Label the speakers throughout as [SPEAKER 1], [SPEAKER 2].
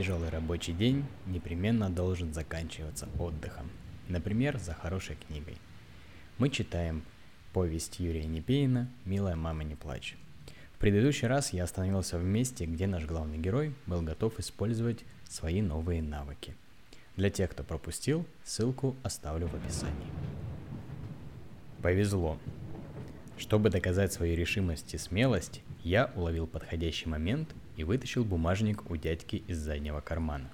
[SPEAKER 1] тяжелый рабочий день непременно должен заканчиваться отдыхом. Например, за хорошей книгой. Мы читаем повесть Юрия Непеина «Милая мама, не плачь». В предыдущий раз я остановился в месте, где наш главный герой был готов использовать свои новые навыки. Для тех, кто пропустил, ссылку оставлю в описании. Повезло. Чтобы доказать свою решимость и смелость, я уловил подходящий момент и вытащил бумажник у дядьки из заднего кармана.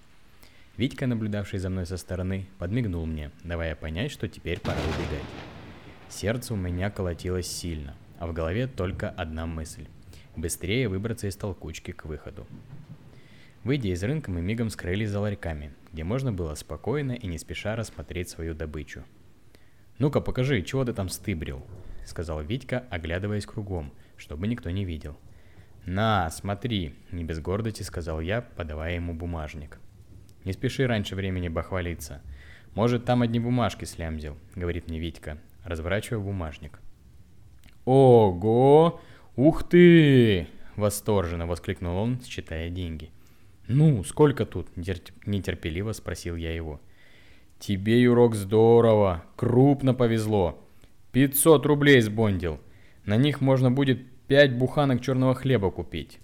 [SPEAKER 1] Витька, наблюдавший за мной со стороны, подмигнул мне, давая понять, что теперь пора убегать. Сердце у меня колотилось сильно, а в голове только одна мысль – быстрее выбраться из толкучки к выходу. Выйдя из рынка, мы мигом скрылись за ларьками, где можно было спокойно и не спеша рассмотреть свою добычу. «Ну-ка, покажи, чего ты там стыбрил?» – сказал Витька, оглядываясь кругом, чтобы никто не видел – «На, смотри», — не без гордости сказал я, подавая ему бумажник. «Не спеши раньше времени бахвалиться. Может, там одни бумажки слямзил», — говорит мне Витька, разворачивая бумажник. «Ого! Ух ты!» — восторженно воскликнул он, считая деньги. «Ну, сколько тут?» — нетерпеливо спросил я его. «Тебе, Юрок, здорово! Крупно повезло! 500 рублей сбондил! На них можно будет пять буханок черного хлеба купить.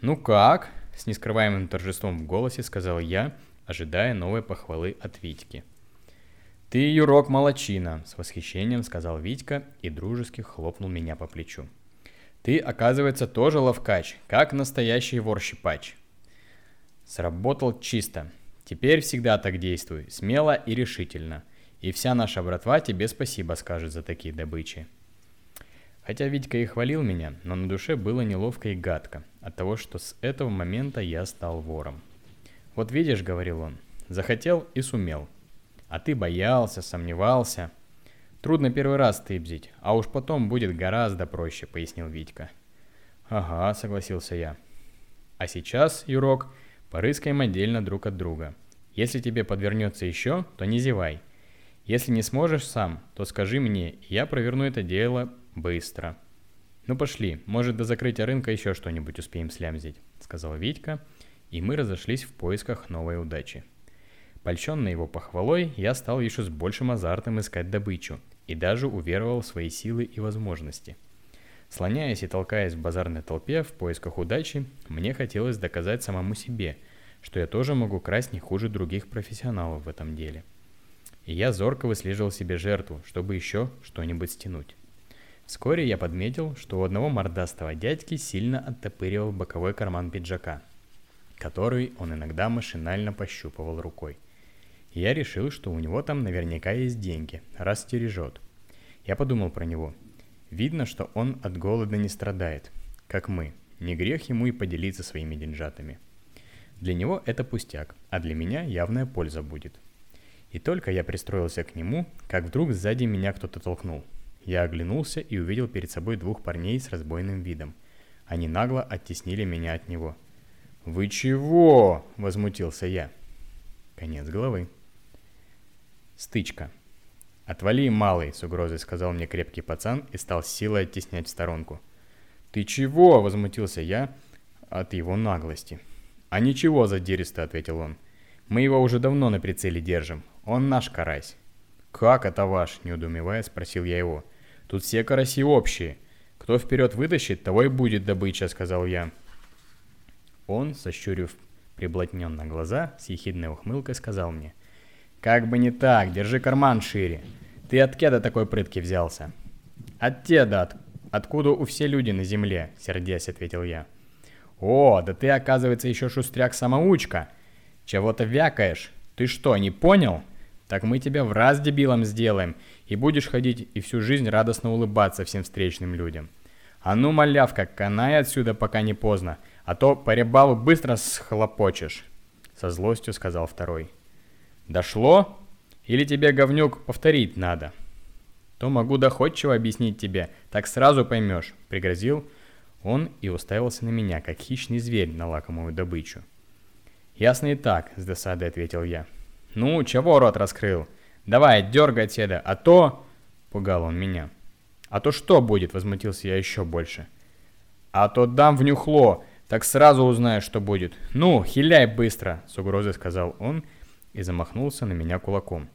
[SPEAKER 1] «Ну как?» – с нескрываемым торжеством в голосе сказал я, ожидая новой похвалы от Витьки. «Ты, Юрок, молочина!» – с восхищением сказал Витька и дружески хлопнул меня по плечу. «Ты, оказывается, тоже ловкач, как настоящий вор-щипач!» Сработал чисто. Теперь всегда так действуй, смело и решительно. И вся наша братва тебе спасибо скажет за такие добычи. Хотя Витька и хвалил меня, но на душе было неловко и гадко от того, что с этого момента я стал вором. «Вот видишь», — говорил он, — «захотел и сумел. А ты боялся, сомневался. Трудно первый раз тыбзить, а уж потом будет гораздо проще», — пояснил Витька. «Ага», — согласился я. «А сейчас, Юрок, порыскаем отдельно друг от друга. Если тебе подвернется еще, то не зевай. Если не сможешь сам, то скажи мне, и я проверну это дело Быстро. Ну пошли, может до закрытия рынка еще что-нибудь успеем слямзить, сказал Витька, и мы разошлись в поисках новой удачи. Польщенный его похвалой, я стал еще с большим азартом искать добычу и даже уверовал в свои силы и возможности. Слоняясь и толкаясь в базарной толпе в поисках удачи, мне хотелось доказать самому себе, что я тоже могу красть не хуже других профессионалов в этом деле. И я зорко выслеживал себе жертву, чтобы еще что-нибудь стянуть. Вскоре я подметил, что у одного мордастого дядьки сильно оттопыривал боковой карман пиджака, который он иногда машинально пощупывал рукой. я решил, что у него там наверняка есть деньги, раз стережет. Я подумал про него. Видно, что он от голода не страдает, как мы. Не грех ему и поделиться своими деньжатами. Для него это пустяк, а для меня явная польза будет. И только я пристроился к нему, как вдруг сзади меня кто-то толкнул – я оглянулся и увидел перед собой двух парней с разбойным видом. Они нагло оттеснили меня от него. «Вы чего?» – возмутился я. Конец головы. Стычка. «Отвали, малый!» – с угрозой сказал мне крепкий пацан и стал силой оттеснять в сторонку. «Ты чего?» – возмутился я от его наглости. «А ничего, задиристо», – ответил он. «Мы его уже давно на прицеле держим. Он наш карась». «Как это ваш?» – неудумевая спросил я его. – Тут все караси общие. Кто вперед вытащит, того и будет добыча, сказал я. Он, сощурив приблотненно глаза, с ехидной ухмылкой сказал мне. «Как бы не так, держи карман шире. Ты от кеда такой прытки взялся?» «От теда, от... откуда у все люди на земле», — сердясь ответил я. «О, да ты, оказывается, еще шустряк-самоучка. Чего-то вякаешь. Ты что, не понял? Так мы тебя в раз дебилом сделаем, и будешь ходить и всю жизнь радостно улыбаться всем встречным людям. А ну, малявка, канай отсюда, пока не поздно, а то по рябалу быстро схлопочешь, со злостью сказал второй. Дошло? Или тебе, говнюк, повторить надо? То могу доходчиво объяснить тебе, так сразу поймешь, пригрозил он и уставился на меня, как хищный зверь на лакомую добычу. «Ясно и так», — с досадой ответил я. «Ну, чего рот раскрыл? Давай, дергай отседа, а то...» Пугал он меня. «А то что будет?» — возмутился я еще больше. «А то дам в нюхло. Так сразу узнаешь, что будет. Ну, хиляй быстро, с угрозой сказал он и замахнулся на меня кулаком.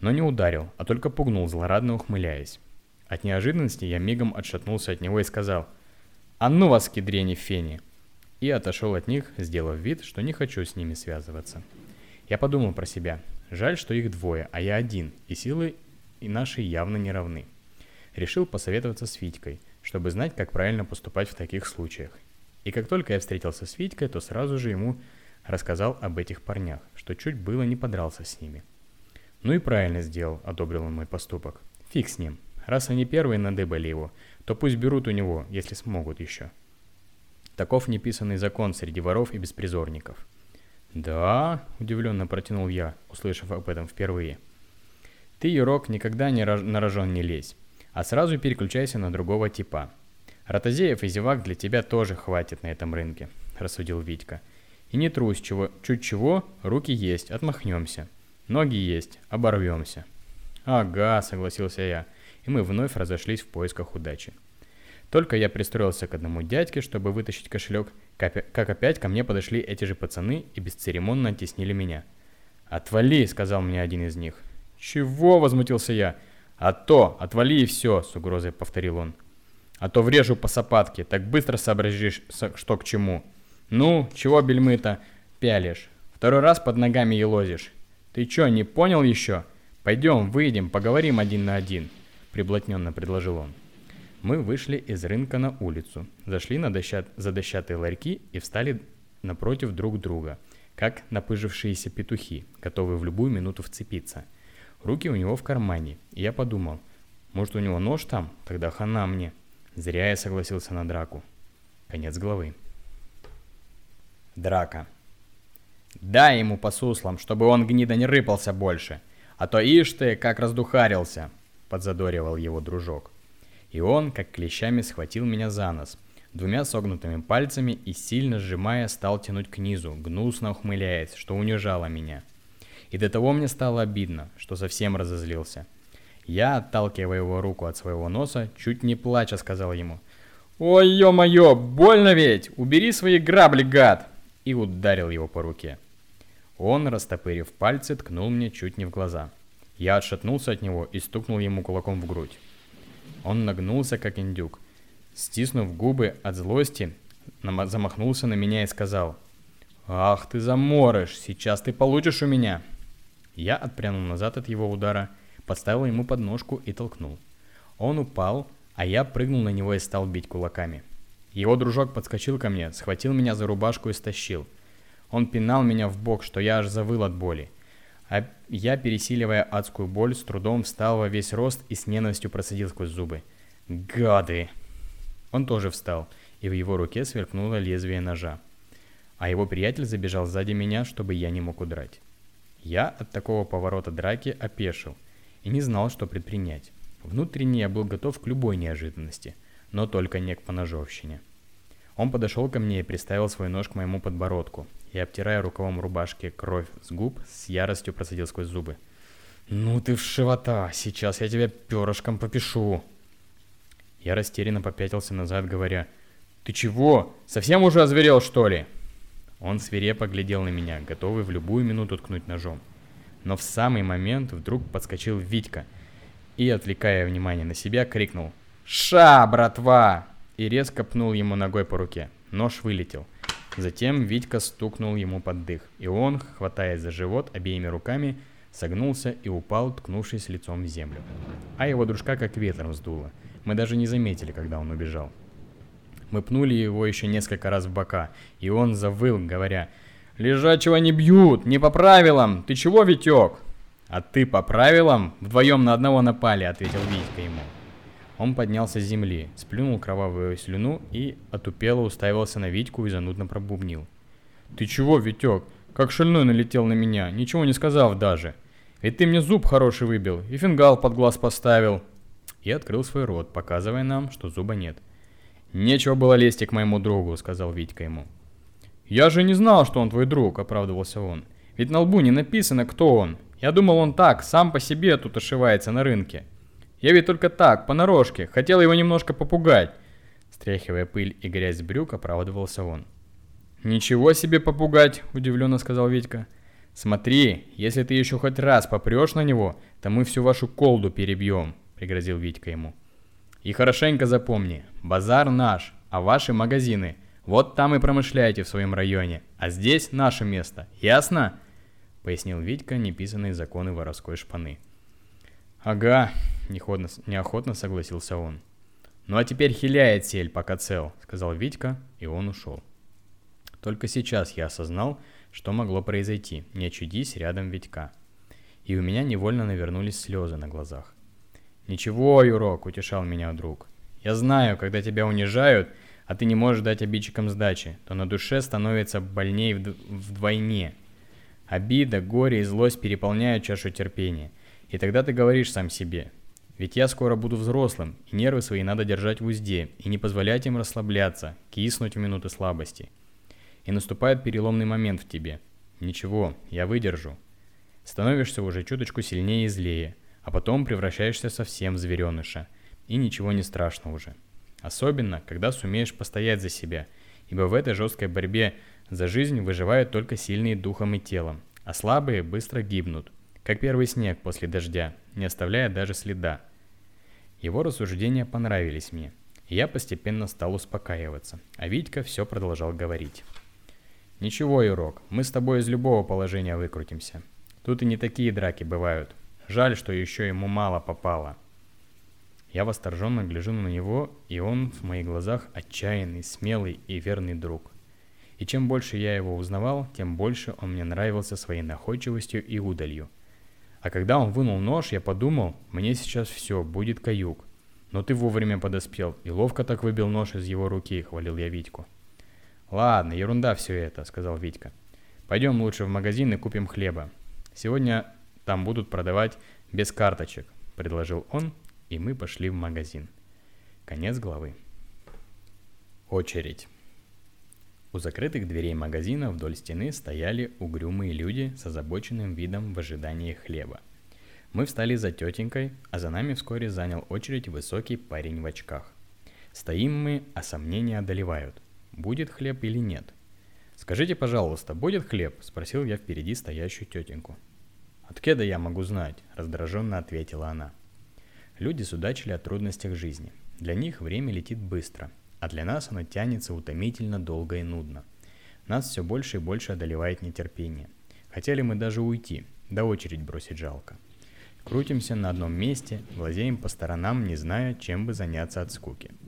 [SPEAKER 1] Но не ударил, а только пугнул, злорадно ухмыляясь. От неожиданности я мигом отшатнулся от него и сказал «А ну вас, кедрени фени!» и отошел от них, сделав вид, что не хочу с ними связываться. Я подумал про себя. Жаль, что их двое, а я один, и силы и наши явно не равны. Решил посоветоваться с Витькой, чтобы знать, как правильно поступать в таких случаях. И как только я встретился с Витькой, то сразу же ему рассказал об этих парнях, что чуть было не подрался с ними. Ну и правильно сделал, одобрил он мой поступок. Фиг с ним. Раз они первые надыбали его, то пусть берут у него, если смогут еще. Таков неписанный закон среди воров и беспризорников. «Да?» – удивленно протянул я, услышав об этом впервые. «Ты, Юрок, никогда не рож... на рожон не лезь, а сразу переключайся на другого типа. Ротозеев и зевак для тебя тоже хватит на этом рынке», – рассудил Витька. «И не трусь, чего, чуть чего, руки есть, отмахнемся. Ноги есть, оборвемся». «Ага», – согласился я, и мы вновь разошлись в поисках удачи. Только я пристроился к одному дядьке, чтобы вытащить кошелек, как опять ко мне подошли эти же пацаны и бесцеремонно оттеснили меня. «Отвали!» — сказал мне один из них. «Чего?» — возмутился я. «А то! Отвали и все!» — с угрозой повторил он. «А то врежу по сапатке, так быстро сообразишь, что к чему. Ну, чего бельмы-то пялишь? Второй раз под ногами елозишь. Ты чё, не понял еще? Пойдем, выйдем, поговорим один на один», — приблотненно предложил он. Мы вышли из рынка на улицу, зашли на дощат, за дощатые ларьки и встали напротив друг друга, как напыжившиеся петухи, готовые в любую минуту вцепиться. Руки у него в кармане, и я подумал, может у него нож там? Тогда хана мне. Зря я согласился на драку. Конец главы. Драка. Дай ему по суслам, чтобы он гнида не рыпался больше. А то ишь ты, как раздухарился, подзадоривал его дружок. И он, как клещами, схватил меня за нос. Двумя согнутыми пальцами и сильно сжимая, стал тянуть к низу, гнусно ухмыляясь, что унижало меня. И до того мне стало обидно, что совсем разозлился. Я, отталкивая его руку от своего носа, чуть не плача сказал ему «Ой, ё-моё, больно ведь! Убери свои грабли, гад!» и ударил его по руке. Он, растопырив пальцы, ткнул мне чуть не в глаза. Я отшатнулся от него и стукнул ему кулаком в грудь. Он нагнулся, как индюк. Стиснув губы от злости, замахнулся на меня и сказал, «Ах ты заморыш, сейчас ты получишь у меня!» Я отпрянул назад от его удара, поставил ему подножку и толкнул. Он упал, а я прыгнул на него и стал бить кулаками. Его дружок подскочил ко мне, схватил меня за рубашку и стащил. Он пинал меня в бок, что я аж завыл от боли. А я, пересиливая адскую боль, с трудом встал во весь рост и с ненавистью процедил сквозь зубы. «Гады!» Он тоже встал, и в его руке сверкнуло лезвие ножа. А его приятель забежал сзади меня, чтобы я не мог удрать. Я от такого поворота драки опешил и не знал, что предпринять. Внутренне я был готов к любой неожиданности, но только не к поножовщине. Он подошел ко мне и приставил свой нож к моему подбородку, и, обтирая рукавом рубашки кровь с губ, с яростью процедил сквозь зубы. «Ну ты вшивота, сейчас я тебя перышком попишу!» Я растерянно попятился назад, говоря, «Ты чего? Совсем уже озверел, что ли?» Он свирепо глядел на меня, готовый в любую минуту ткнуть ножом. Но в самый момент вдруг подскочил Витька и, отвлекая внимание на себя, крикнул «Ша, братва!» и резко пнул ему ногой по руке. Нож вылетел. Затем Витька стукнул ему под дых, и он, хватаясь за живот обеими руками, согнулся и упал, ткнувшись лицом в землю. А его дружка как ветром сдуло. Мы даже не заметили, когда он убежал. Мы пнули его еще несколько раз в бока, и он завыл, говоря, «Лежачего не бьют, не по правилам, ты чего, Витек?» «А ты по правилам? Вдвоем на одного напали», — ответил Витька ему. Он поднялся с земли, сплюнул кровавую слюну и отупело уставился на Витьку и занудно пробубнил. «Ты чего, Витек? Как шальной налетел на меня, ничего не сказав даже. Ведь ты мне зуб хороший выбил и фингал под глаз поставил». И открыл свой рот, показывая нам, что зуба нет. «Нечего было лезть к моему другу», — сказал Витька ему. «Я же не знал, что он твой друг», — оправдывался он. «Ведь на лбу не написано, кто он. Я думал, он так, сам по себе тут ошивается на рынке. Я ведь только так, понарошке, хотел его немножко попугать. Стряхивая пыль и грязь с брюк, оправдывался он. «Ничего себе попугать!» – удивленно сказал Витька. «Смотри, если ты еще хоть раз попрешь на него, то мы всю вашу колду перебьем», – пригрозил Витька ему. «И хорошенько запомни, базар наш, а ваши магазины. Вот там и промышляйте в своем районе, а здесь наше место, ясно?» – пояснил Витька неписанные законы воровской шпаны. «Ага», – неохотно, неохотно согласился он. «Ну а теперь хиляет сель, пока цел», – сказал Витька, и он ушел. Только сейчас я осознал, что могло произойти, не очудись рядом Витька. И у меня невольно навернулись слезы на глазах. «Ничего, Юрок», — утешал меня друг. «Я знаю, когда тебя унижают, а ты не можешь дать обидчикам сдачи, то на душе становится больнее вд- вдвойне. Обида, горе и злость переполняют чашу терпения. И тогда ты говоришь сам себе, ведь я скоро буду взрослым, и нервы свои надо держать в узде, и не позволять им расслабляться, киснуть в минуты слабости и наступает переломный момент в тебе. Ничего, я выдержу. Становишься уже чуточку сильнее и злее, а потом превращаешься совсем в звереныша, и ничего не страшно уже. Особенно, когда сумеешь постоять за себя, ибо в этой жесткой борьбе за жизнь выживают только сильные духом и телом, а слабые быстро гибнут, как первый снег после дождя, не оставляя даже следа. Его рассуждения понравились мне, и я постепенно стал успокаиваться, а Витька все продолжал говорить. Ничего, Юрок, мы с тобой из любого положения выкрутимся. Тут и не такие драки бывают. Жаль, что еще ему мало попало. Я восторженно гляжу на него, и он в моих глазах отчаянный, смелый и верный друг. И чем больше я его узнавал, тем больше он мне нравился своей находчивостью и удалью. А когда он вынул нож, я подумал, мне сейчас все, будет каюк. Но ты вовремя подоспел и ловко так выбил нож из его руки, хвалил я Витьку. «Ладно, ерунда все это», — сказал Витька. «Пойдем лучше в магазин и купим хлеба. Сегодня там будут продавать без карточек», — предложил он, и мы пошли в магазин. Конец главы. Очередь. У закрытых дверей магазина вдоль стены стояли угрюмые люди с озабоченным видом в ожидании хлеба. Мы встали за тетенькой, а за нами вскоре занял очередь высокий парень в очках. Стоим мы, а сомнения одолевают будет хлеб или нет. «Скажите, пожалуйста, будет хлеб?» – спросил я впереди стоящую тетеньку. «Откеда я могу знать?» – раздраженно ответила она. Люди судачили о трудностях жизни. Для них время летит быстро, а для нас оно тянется утомительно долго и нудно. Нас все больше и больше одолевает нетерпение. Хотели мы даже уйти, да очередь бросить жалко. Крутимся на одном месте, глазеем по сторонам, не зная, чем бы заняться от скуки –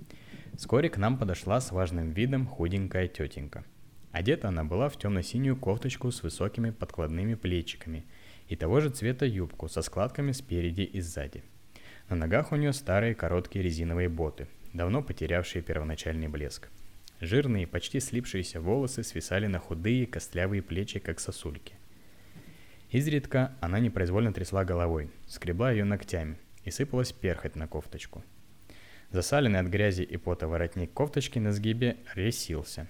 [SPEAKER 1] Вскоре к нам подошла с важным видом худенькая тетенька. Одета она была в темно-синюю кофточку с высокими подкладными плечиками и того же цвета юбку со складками спереди и сзади. На ногах у нее старые короткие резиновые боты, давно потерявшие первоначальный блеск. Жирные, почти слипшиеся волосы свисали на худые, костлявые плечи, как сосульки. Изредка она непроизвольно трясла головой, скребла ее ногтями и сыпалась перхоть на кофточку – Засаленный от грязи и пота воротник кофточки на сгибе ресился,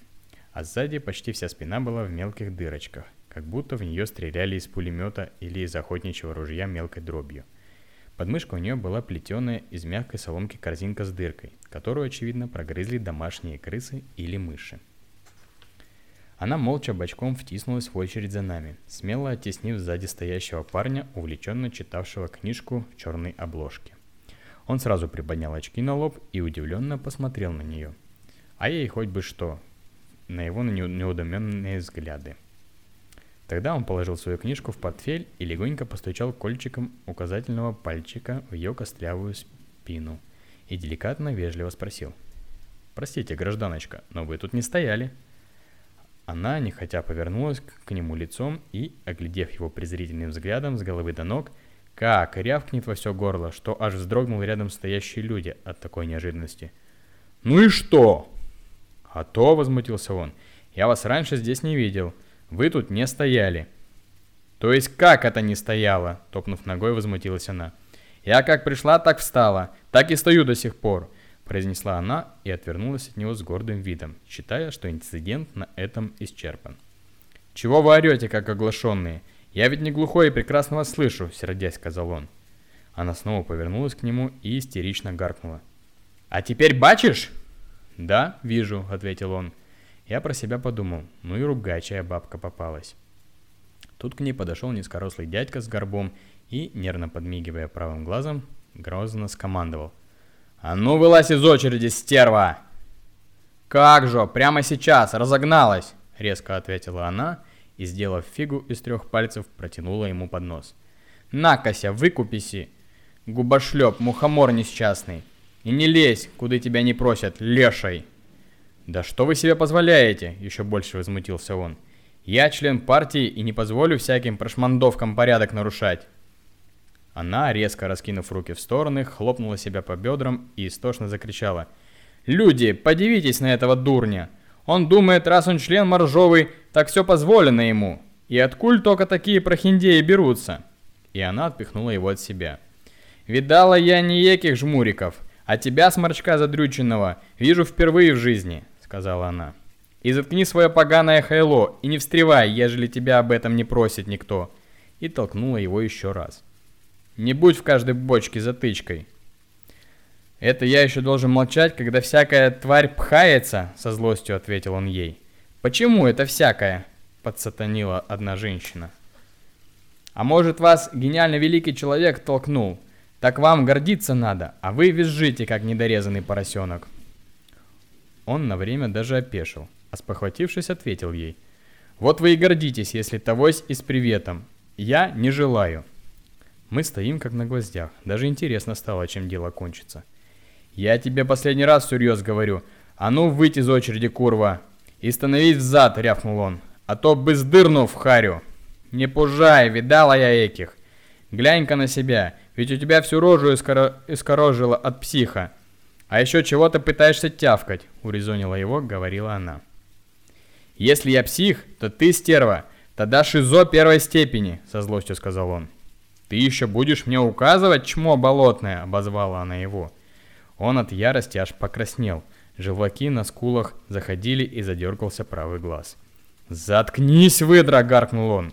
[SPEAKER 1] а сзади почти вся спина была в мелких дырочках, как будто в нее стреляли из пулемета или из охотничьего ружья мелкой дробью. Подмышка у нее была плетеная из мягкой соломки корзинка с дыркой, которую, очевидно, прогрызли домашние крысы или мыши. Она молча бочком втиснулась в очередь за нами, смело оттеснив сзади стоящего парня, увлеченно читавшего книжку в черной обложке. Он сразу приподнял очки на лоб и удивленно посмотрел на нее. А ей хоть бы что, на его неудоменные взгляды. Тогда он положил свою книжку в портфель и легонько постучал кольчиком указательного пальчика в ее костлявую спину и деликатно вежливо спросил. «Простите, гражданочка, но вы тут не стояли». Она, нехотя, повернулась к нему лицом и, оглядев его презрительным взглядом с головы до ног, как рявкнет во все горло, что аж вздрогнул рядом стоящие люди от такой неожиданности. «Ну и что?» «А то», — возмутился он, — «я вас раньше здесь не видел. Вы тут не стояли». «То есть как это не стояло?» — топнув ногой, возмутилась она. «Я как пришла, так встала. Так и стою до сих пор», — произнесла она и отвернулась от него с гордым видом, считая, что инцидент на этом исчерпан. «Чего вы орете, как оглашенные? «Я ведь не глухой и прекрасно вас слышу», — сердясь сказал он. Она снова повернулась к нему и истерично гаркнула. «А теперь бачишь?» «Да, вижу», — ответил он. Я про себя подумал, ну и ругачая бабка попалась. Тут к ней подошел низкорослый дядька с горбом и, нервно подмигивая правым глазом, грозно скомандовал. «А ну вылазь из очереди, стерва!» «Как же, прямо сейчас, разогналась!» — резко ответила она и, сделав фигу из трех пальцев, протянула ему под нос. «На-кася, выкуписи! Губошлеп, мухомор несчастный! И не лезь, куда тебя не просят, леший!» «Да что вы себе позволяете?» — еще больше возмутился он. «Я член партии и не позволю всяким прошмандовкам порядок нарушать!» Она, резко раскинув руки в стороны, хлопнула себя по бедрам и истошно закричала. «Люди, подивитесь на этого дурня! Он думает, раз он член моржовый, так все позволено ему. И откуль только такие прохиндеи берутся?» И она отпихнула его от себя. «Видала я не еких жмуриков, а тебя, сморчка задрюченного, вижу впервые в жизни», — сказала она. «И заткни свое поганое хайло, и не встревай, ежели тебя об этом не просит никто». И толкнула его еще раз. Не будь в каждой бочке затычкой. Это я еще должен молчать, когда всякая тварь пхается, со злостью ответил он ей. Почему это всякая? Подсатанила одна женщина. А может вас гениально великий человек толкнул? Так вам гордиться надо, а вы визжите, как недорезанный поросенок. Он на время даже опешил, а спохватившись, ответил ей. Вот вы и гордитесь, если тогось и с приветом. Я не желаю. Мы стоим как на гвоздях. Даже интересно стало, чем дело кончится. Я тебе последний раз всерьез говорю. А ну выйти из очереди, курва. И становись взад, рявкнул он. А то бы сдырну в харю. Не пужай, видала я этих. Глянь-ка на себя, ведь у тебя всю рожу искоро... искорожило от психа. А еще чего ты пытаешься тявкать, урезонила его, говорила она. Если я псих, то ты стерва, тогда шизо первой степени, со злостью сказал он. «Ты еще будешь мне указывать, чмо болотное?» – обозвала она его. Он от ярости аж покраснел. Желваки на скулах заходили и задергался правый глаз. «Заткнись, выдра!» – гаркнул он.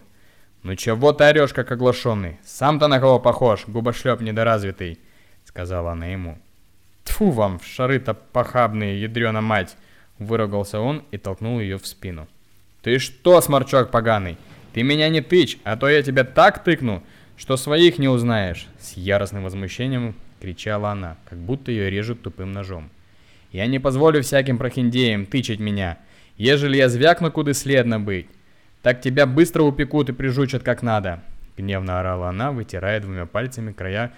[SPEAKER 1] «Ну чего ты орешь, как оглашенный? Сам-то на кого похож, губошлеп недоразвитый!» – сказала она ему. Тфу вам, шары-то похабные, ядрена мать!» – выругался он и толкнул ее в спину. «Ты что, сморчок поганый? Ты меня не тычь, а то я тебя так тыкну, что своих не узнаешь!» С яростным возмущением кричала она, как будто ее режут тупым ножом. «Я не позволю всяким прохиндеям тычать меня, ежели я звякну, куда следно быть. Так тебя быстро упекут и прижучат как надо!» Гневно орала она, вытирая двумя пальцами края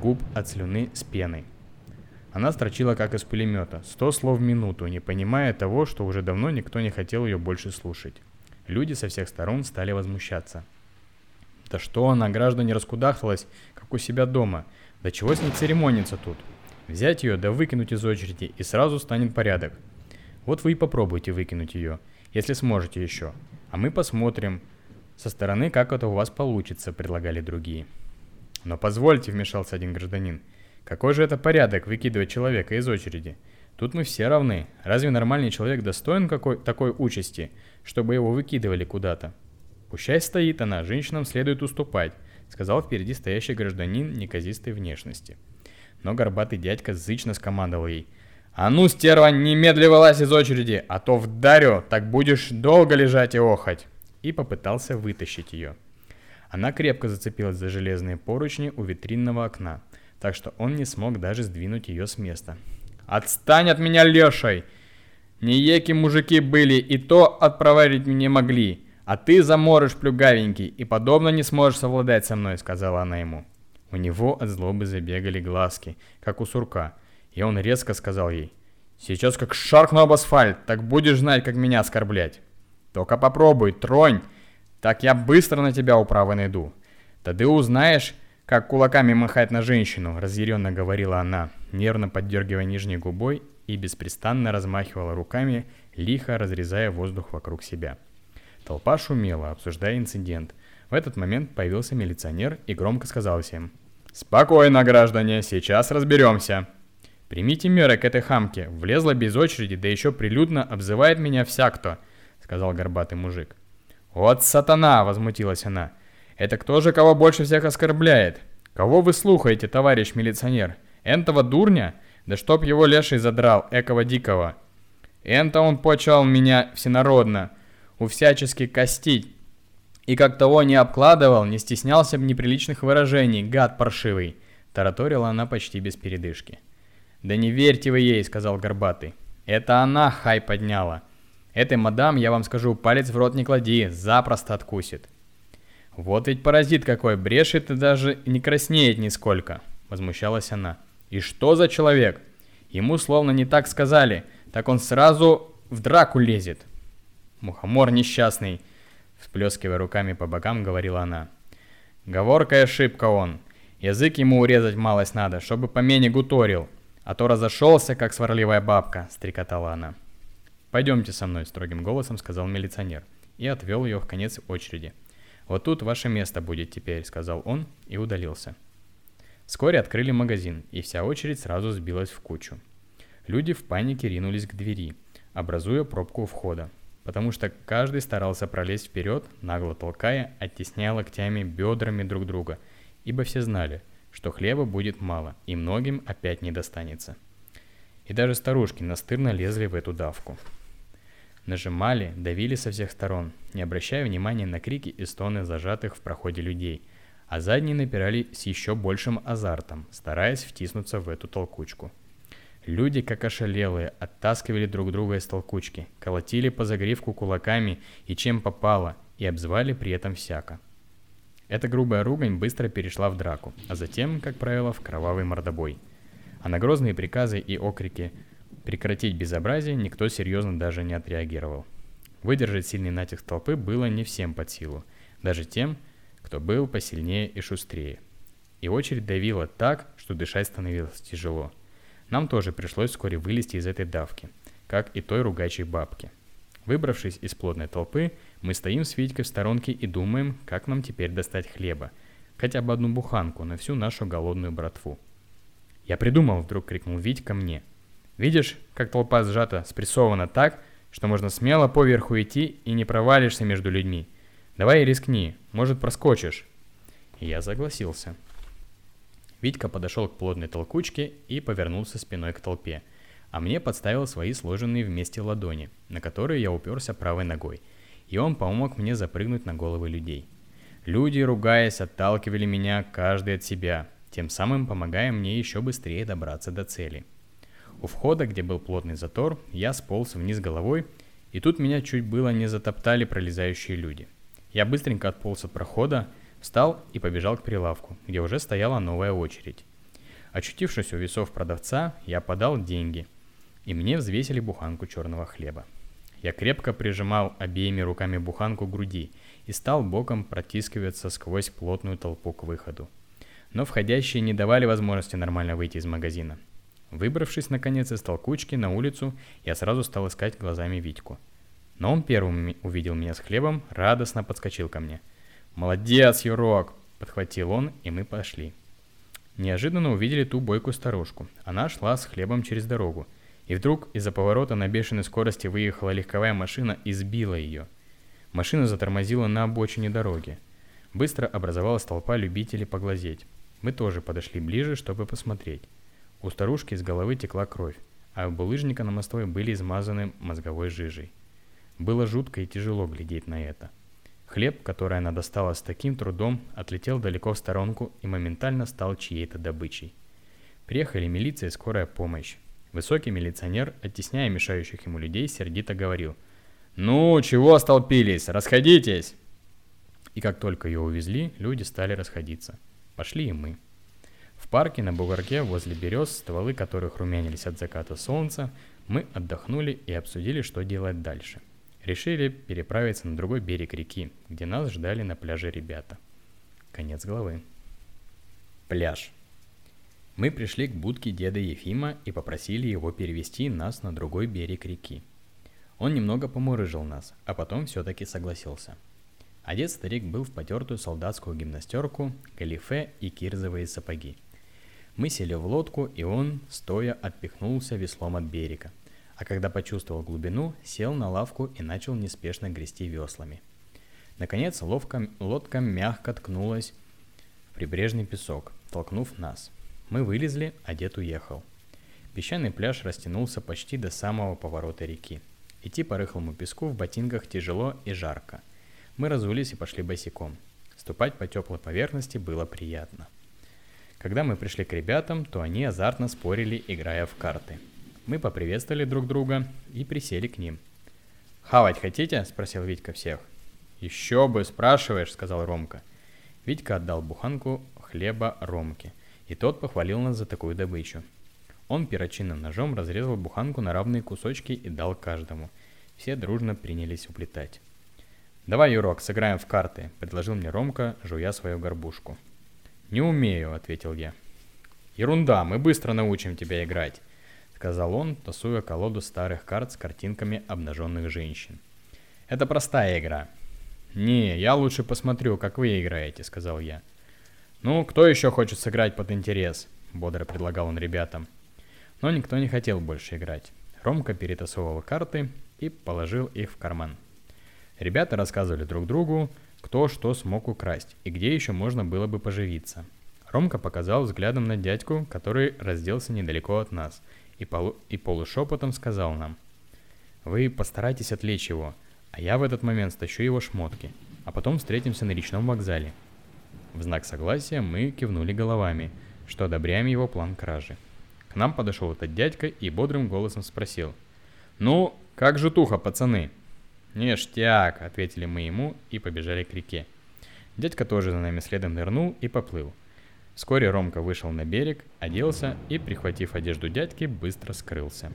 [SPEAKER 1] губ от слюны с пеной. Она строчила как из пулемета, сто слов в минуту, не понимая того, что уже давно никто не хотел ее больше слушать. Люди со всех сторон стали возмущаться. Да что она, граждане, раскудахталась, как у себя дома. Да чего с ней церемониться тут? Взять ее да выкинуть из очереди, и сразу станет порядок. Вот вы и попробуйте выкинуть ее, если сможете еще. А мы посмотрим со стороны, как это у вас получится, предлагали другие. Но позвольте, вмешался один гражданин. Какой же это порядок выкидывать человека из очереди? Тут мы все равны. Разве нормальный человек достоин какой, такой участи, чтобы его выкидывали куда-то? «Пущай стоит она, женщинам следует уступать», — сказал впереди стоящий гражданин неказистой внешности. Но горбатый дядька зычно скомандовал ей. «А ну, стерва, немедля вылазь из очереди, а то вдарю, так будешь долго лежать и охать!» И попытался вытащить ее. Она крепко зацепилась за железные поручни у витринного окна, так что он не смог даже сдвинуть ее с места. «Отстань от меня, лешей! Не еки мужики были, и то отпроварить не могли!» «А ты заморыш плюгавенький, и подобно не сможешь совладать со мной», — сказала она ему. У него от злобы забегали глазки, как у сурка, и он резко сказал ей, «Сейчас как шаркну об асфальт, так будешь знать, как меня оскорблять. Только попробуй, тронь, так я быстро на тебя управы найду. Тогда узнаешь, как кулаками махать на женщину», — разъяренно говорила она, нервно поддергивая нижней губой и беспрестанно размахивала руками, лихо разрезая воздух вокруг себя. Толпа шумела, обсуждая инцидент. В этот момент появился милиционер и громко сказал всем. «Спокойно, граждане, сейчас разберемся!» «Примите меры к этой хамке, влезла без очереди, да еще прилюдно обзывает меня всяк-кто», — сказал горбатый мужик. «Вот сатана!» — возмутилась она. «Это кто же кого больше всех оскорбляет? Кого вы слухаете, товарищ милиционер? Энтого дурня? Да чтоб его леший задрал, экого дикого!» Это он почал меня всенародно, у всячески костить. И как того не обкладывал, не стеснялся бы неприличных выражений, гад паршивый. Тараторила она почти без передышки. «Да не верьте вы ей», — сказал Горбатый. «Это она хай подняла. Этой мадам, я вам скажу, палец в рот не клади, запросто откусит». «Вот ведь паразит какой, брешет и даже не краснеет нисколько», — возмущалась она. «И что за человек? Ему словно не так сказали, так он сразу в драку лезет». «Мухомор несчастный», — всплескивая руками по бокам, говорила она. «Говорка и ошибка он. Язык ему урезать малость надо, чтобы помене гуторил. А то разошелся, как сварливая бабка», — стрекотала она. «Пойдемте со мной», — строгим голосом сказал милиционер и отвел ее в конец очереди. «Вот тут ваше место будет теперь», — сказал он и удалился. Вскоре открыли магазин, и вся очередь сразу сбилась в кучу. Люди в панике ринулись к двери, образуя пробку у входа, потому что каждый старался пролезть вперед, нагло толкая, оттесняя локтями, бедрами друг друга, ибо все знали, что хлеба будет мало, и многим опять не достанется. И даже старушки настырно лезли в эту давку. Нажимали, давили со всех сторон, не обращая внимания на крики и стоны зажатых в проходе людей, а задние напирали с еще большим азартом, стараясь втиснуться в эту толкучку. Люди, как ошалелые, оттаскивали друг друга из толкучки, колотили по загривку кулаками и чем попало, и обзывали при этом всяко. Эта грубая ругань быстро перешла в драку, а затем, как правило, в кровавый мордобой. А на грозные приказы и окрики Прекратить безобразие никто серьезно даже не отреагировал. Выдержать сильный натиск толпы было не всем под силу, даже тем, кто был посильнее и шустрее. И очередь давила так, что дышать становилось тяжело. Нам тоже пришлось вскоре вылезти из этой давки, как и той ругачей бабки. Выбравшись из плотной толпы, мы стоим с Витькой в сторонке и думаем, как нам теперь достать хлеба. Хотя бы одну буханку на всю нашу голодную братву. «Я придумал!» — вдруг крикнул Витька мне — Видишь, как толпа сжата, спрессована так, что можно смело поверху идти и не провалишься между людьми. Давай рискни, может проскочишь. Я согласился. Витька подошел к плотной толкучке и повернулся спиной к толпе, а мне подставил свои сложенные вместе ладони, на которые я уперся правой ногой, и он помог мне запрыгнуть на головы людей. Люди, ругаясь, отталкивали меня каждый от себя, тем самым помогая мне еще быстрее добраться до цели – у входа, где был плотный затор, я сполз вниз головой, и тут меня чуть было не затоптали пролезающие люди. Я быстренько отполз от прохода, встал и побежал к прилавку, где уже стояла новая очередь. Очутившись у весов продавца, я подал деньги, и мне взвесили буханку черного хлеба. Я крепко прижимал обеими руками буханку к груди и стал боком протискиваться сквозь плотную толпу к выходу. Но входящие не давали возможности нормально выйти из магазина – Выбравшись, наконец, из толкучки на улицу, я сразу стал искать глазами Витьку. Но он первым увидел меня с хлебом, радостно подскочил ко мне. «Молодец, Юрок!» – подхватил он, и мы пошли. Неожиданно увидели ту бойкую старушку. Она шла с хлебом через дорогу. И вдруг из-за поворота на бешеной скорости выехала легковая машина и сбила ее. Машина затормозила на обочине дороги. Быстро образовалась толпа любителей поглазеть. Мы тоже подошли ближе, чтобы посмотреть. У старушки из головы текла кровь, а у булыжника на мостовой были измазаны мозговой жижей. Было жутко и тяжело глядеть на это. Хлеб, который она достала с таким трудом, отлетел далеко в сторонку и моментально стал чьей-то добычей. Приехали милиция и скорая помощь. Высокий милиционер, оттесняя мешающих ему людей, сердито говорил «Ну, чего столпились? Расходитесь!» И как только ее увезли, люди стали расходиться. Пошли и мы. Парке на бугорке возле берез, стволы которых румянились от заката солнца, мы отдохнули и обсудили, что делать дальше. Решили переправиться на другой берег реки, где нас ждали на пляже ребята. Конец главы. Пляж. Мы пришли к будке деда Ефима и попросили его перевести нас на другой берег реки. Он немного помурыжил нас, а потом все-таки согласился. Одет старик был в потертую солдатскую гимнастерку, галифе и кирзовые сапоги – мы сели в лодку, и он, стоя, отпихнулся веслом от берега. А когда почувствовал глубину, сел на лавку и начал неспешно грести веслами. Наконец ловко, лодка мягко ткнулась в прибрежный песок, толкнув нас. Мы вылезли, а дед уехал. Песчаный пляж растянулся почти до самого поворота реки. Идти по рыхлому песку в ботинках тяжело и жарко. Мы разулись и пошли босиком. Ступать по теплой поверхности было приятно. Когда мы пришли к ребятам, то они азартно спорили, играя в карты. Мы поприветствовали друг друга и присели к ним. «Хавать хотите?» – спросил Витька всех. «Еще бы, спрашиваешь», – сказал Ромка. Витька отдал буханку хлеба Ромке, и тот похвалил нас за такую добычу. Он перочинным ножом разрезал буханку на равные кусочки и дал каждому. Все дружно принялись уплетать. «Давай, Юрок, сыграем в карты», — предложил мне Ромка, жуя свою горбушку. «Не умею», — ответил я. «Ерунда, мы быстро научим тебя играть», — сказал он, тасуя колоду старых карт с картинками обнаженных женщин. «Это простая игра». «Не, я лучше посмотрю, как вы играете», — сказал я. «Ну, кто еще хочет сыграть под интерес?» — бодро предлагал он ребятам. Но никто не хотел больше играть. Ромка перетасовывал карты и положил их в карман. Ребята рассказывали друг другу, кто что смог украсть и где еще можно было бы поживиться. Ромка показал взглядом на дядьку, который разделся недалеко от нас, и, полу- и полушепотом сказал нам. «Вы постарайтесь отвлечь его, а я в этот момент стащу его шмотки, а потом встретимся на речном вокзале». В знак согласия мы кивнули головами, что одобряем его план кражи. К нам подошел этот дядька и бодрым голосом спросил. «Ну, как же туха, пацаны?» «Ништяк», — ответили мы ему и побежали к реке. Дядька тоже за нами следом нырнул и поплыл. Вскоре Ромка вышел на берег, оделся и, прихватив одежду дядьки, быстро скрылся.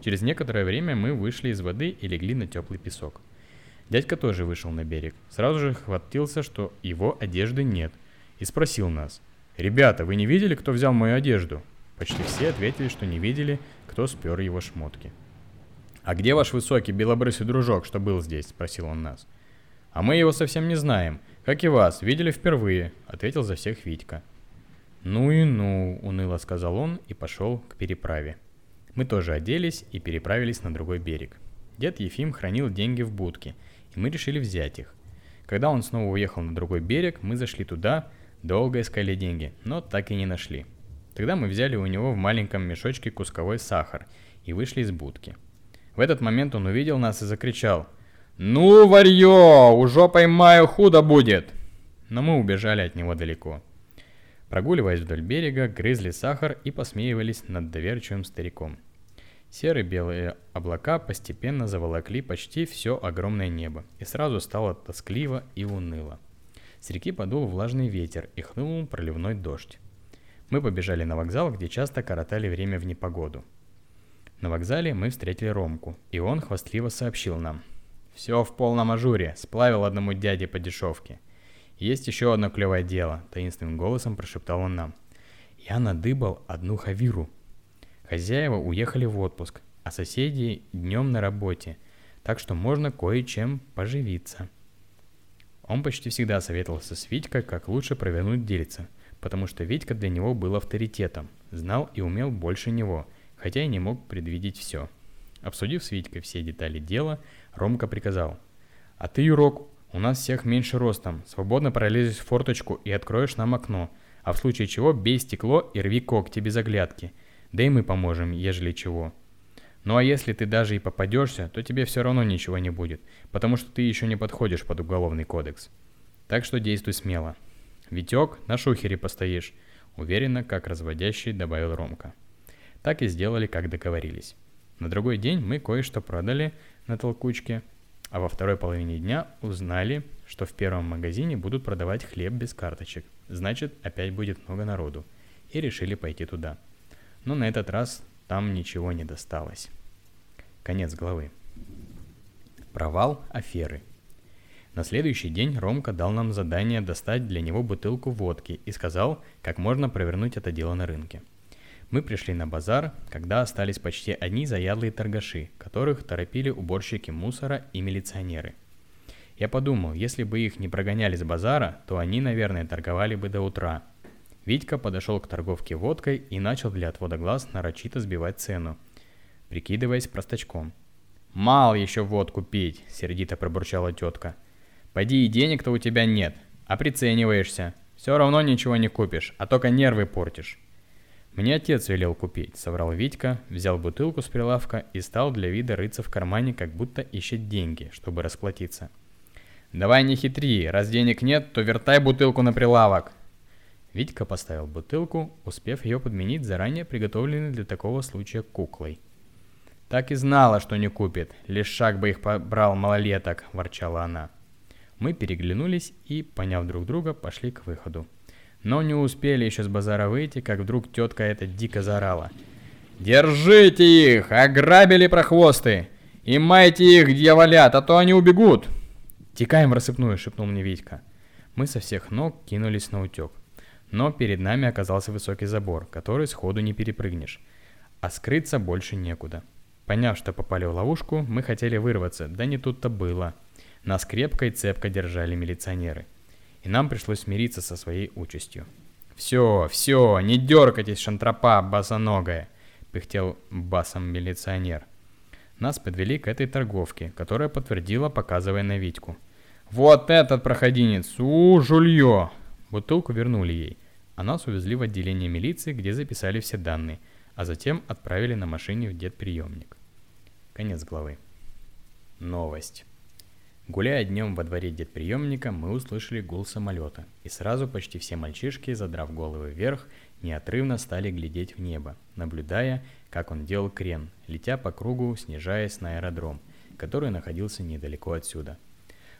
[SPEAKER 1] Через некоторое время мы вышли из воды и легли на теплый песок. Дядька тоже вышел на берег. Сразу же хватился, что его одежды нет, и спросил нас. «Ребята, вы не видели, кто взял мою одежду?» Почти все ответили, что не видели, кто спер его шмотки. «А где ваш высокий белобрысый дружок, что был здесь?» – спросил он нас. «А мы его совсем не знаем. Как и вас, видели впервые», – ответил за всех Витька. «Ну и ну», – уныло сказал он и пошел к переправе. Мы тоже оделись и переправились на другой берег. Дед Ефим хранил деньги в будке, и мы решили взять их. Когда он снова уехал на другой берег, мы зашли туда, долго искали деньги, но так и не нашли. Тогда мы взяли у него в маленьком мешочке кусковой сахар и вышли из будки. В этот момент он увидел нас и закричал «Ну, варьё, уже поймаю, худо будет!» Но мы убежали от него далеко. Прогуливаясь вдоль берега, грызли сахар и посмеивались над доверчивым стариком. Серые белые облака постепенно заволокли почти все огромное небо, и сразу стало тоскливо и уныло. С реки подул влажный ветер и хнул проливной дождь. Мы побежали на вокзал, где часто коротали время в непогоду. На вокзале мы встретили Ромку, и он хвастливо сообщил нам. «Все в полном ажуре, сплавил одному дяде по дешевке. Есть еще одно клевое дело», — таинственным голосом прошептал он нам. «Я надыбал одну хавиру». Хозяева уехали в отпуск, а соседи днем на работе, так что можно кое-чем поживиться. Он почти всегда советовался с Витькой, как лучше провернуть дельце — потому что Витька для него был авторитетом, знал и умел больше него, хотя и не мог предвидеть все. Обсудив с Витькой все детали дела, Ромка приказал. «А ты, Юрок, у нас всех меньше ростом, свободно пролезешь в форточку и откроешь нам окно, а в случае чего бей стекло и рви когти без оглядки, да и мы поможем, ежели чего». Ну а если ты даже и попадешься, то тебе все равно ничего не будет, потому что ты еще не подходишь под уголовный кодекс. Так что действуй смело. «Витек, на шухере постоишь», — уверенно, как разводящий, добавил Ромка. Так и сделали, как договорились. На другой день мы кое-что продали на толкучке, а во второй половине дня узнали, что в первом магазине будут продавать хлеб без карточек. Значит, опять будет много народу. И решили пойти туда. Но на этот раз там ничего не досталось. Конец главы. Провал аферы – на следующий день Ромка дал нам задание достать для него бутылку водки и сказал, как можно провернуть это дело на рынке. Мы пришли на базар, когда остались почти одни заядлые торгаши, которых торопили уборщики мусора и милиционеры. Я подумал, если бы их не прогоняли с базара, то они, наверное, торговали бы до утра. Витька подошел к торговке водкой и начал для отвода глаз нарочито сбивать цену, прикидываясь простачком. «Мал еще водку пить!» – сердито пробурчала тетка – Пойди и денег-то у тебя нет, а прицениваешься. Все равно ничего не купишь, а только нервы портишь. «Мне отец велел купить», — соврал Витька, взял бутылку с прилавка и стал для вида рыться в кармане, как будто ищет деньги, чтобы расплатиться. «Давай не хитри, раз денег нет, то вертай бутылку на прилавок!» Витька поставил бутылку, успев ее подменить заранее приготовленной для такого случая куклой. «Так и знала, что не купит, лишь шаг бы их побрал малолеток», — ворчала она. Мы переглянулись и, поняв друг друга, пошли к выходу. Но не успели еще с базара выйти, как вдруг тетка эта дико заорала. «Держите их! Ограбили прохвосты! И майте их, дьяволят, а то они убегут!» «Текаем в рассыпную!» — шепнул мне Витька. Мы со всех ног кинулись на утек. Но перед нами оказался высокий забор, который сходу не перепрыгнешь. А скрыться больше некуда. Поняв, что попали в ловушку, мы хотели вырваться, да не тут-то было. Нас крепко и цепко держали милиционеры. И нам пришлось смириться со своей участью. «Все, все, не дергайтесь, шантропа босоногая!» — пыхтел басом милиционер. Нас подвели к этой торговке, которая подтвердила, показывая на Витьку. «Вот этот проходинец! У, жулье!» Бутылку вернули ей, а нас увезли в отделение милиции, где записали все данные, а затем отправили на машине в дедприемник. Конец главы. Новость. Гуляя днем во дворе дедприемника, мы услышали гул самолета, и сразу почти все мальчишки, задрав головы вверх, неотрывно стали глядеть в небо, наблюдая, как он делал крен, летя по кругу, снижаясь на аэродром, который находился недалеко отсюда.